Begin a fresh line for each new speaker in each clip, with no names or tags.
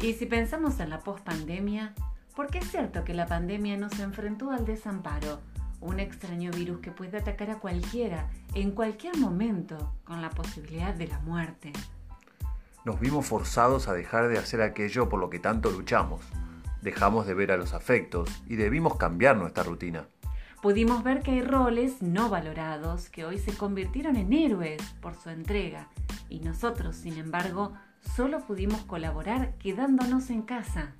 Y si pensamos en la pospandemia, porque es cierto que la pandemia nos enfrentó al desamparo, un extraño virus que puede atacar a cualquiera, en cualquier momento, con la posibilidad de la muerte.
Nos vimos forzados a dejar de hacer aquello por lo que tanto luchamos. Dejamos de ver a los afectos y debimos cambiar nuestra rutina.
Pudimos ver que hay roles no valorados que hoy se convirtieron en héroes por su entrega y nosotros, sin embargo, solo pudimos colaborar quedándonos en casa.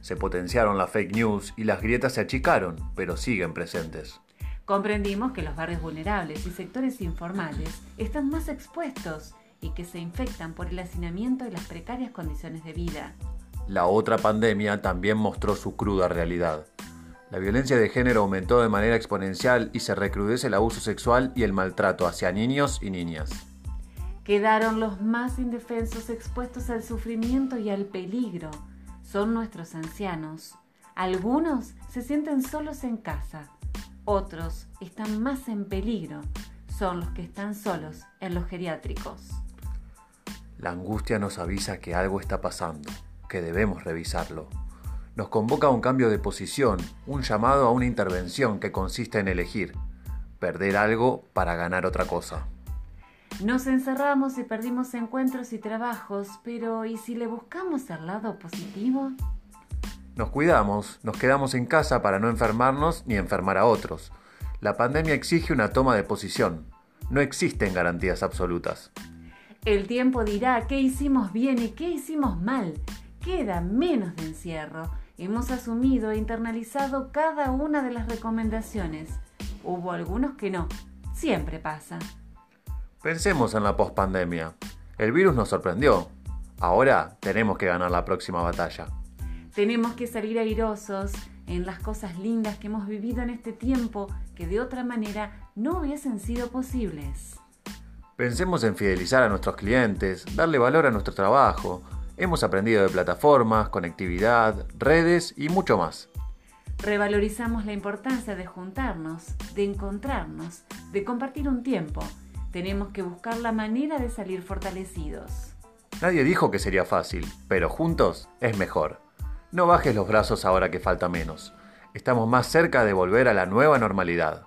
Se potenciaron las fake news y las grietas se achicaron, pero siguen presentes.
Comprendimos que los barrios vulnerables y sectores informales están más expuestos y que se infectan por el hacinamiento y las precarias condiciones de vida.
La otra pandemia también mostró su cruda realidad. La violencia de género aumentó de manera exponencial y se recrudece el abuso sexual y el maltrato hacia niños y niñas.
Quedaron los más indefensos expuestos al sufrimiento y al peligro. Son nuestros ancianos. Algunos se sienten solos en casa, otros están más en peligro. Son los que están solos en los geriátricos.
La angustia nos avisa que algo está pasando, que debemos revisarlo. Nos convoca a un cambio de posición, un llamado a una intervención que consiste en elegir, perder algo para ganar otra cosa.
Nos encerramos y perdimos encuentros y trabajos, pero ¿y si le buscamos el lado positivo?
Nos cuidamos, nos quedamos en casa para no enfermarnos ni enfermar a otros. La pandemia exige una toma de posición. No existen garantías absolutas.
El tiempo dirá qué hicimos bien y qué hicimos mal. Queda menos de encierro. Hemos asumido e internalizado cada una de las recomendaciones. Hubo algunos que no. Siempre pasa.
Pensemos en la pospandemia. El virus nos sorprendió. Ahora tenemos que ganar la próxima batalla.
Tenemos que salir airosos en las cosas lindas que hemos vivido en este tiempo que de otra manera no hubiesen sido posibles.
Pensemos en fidelizar a nuestros clientes, darle valor a nuestro trabajo. Hemos aprendido de plataformas, conectividad, redes y mucho más.
Revalorizamos la importancia de juntarnos, de encontrarnos, de compartir un tiempo. Tenemos que buscar la manera de salir fortalecidos.
Nadie dijo que sería fácil, pero juntos es mejor. No bajes los brazos ahora que falta menos. Estamos más cerca de volver a la nueva normalidad.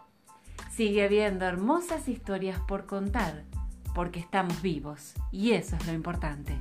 Sigue habiendo hermosas historias por contar porque estamos vivos y eso es lo importante.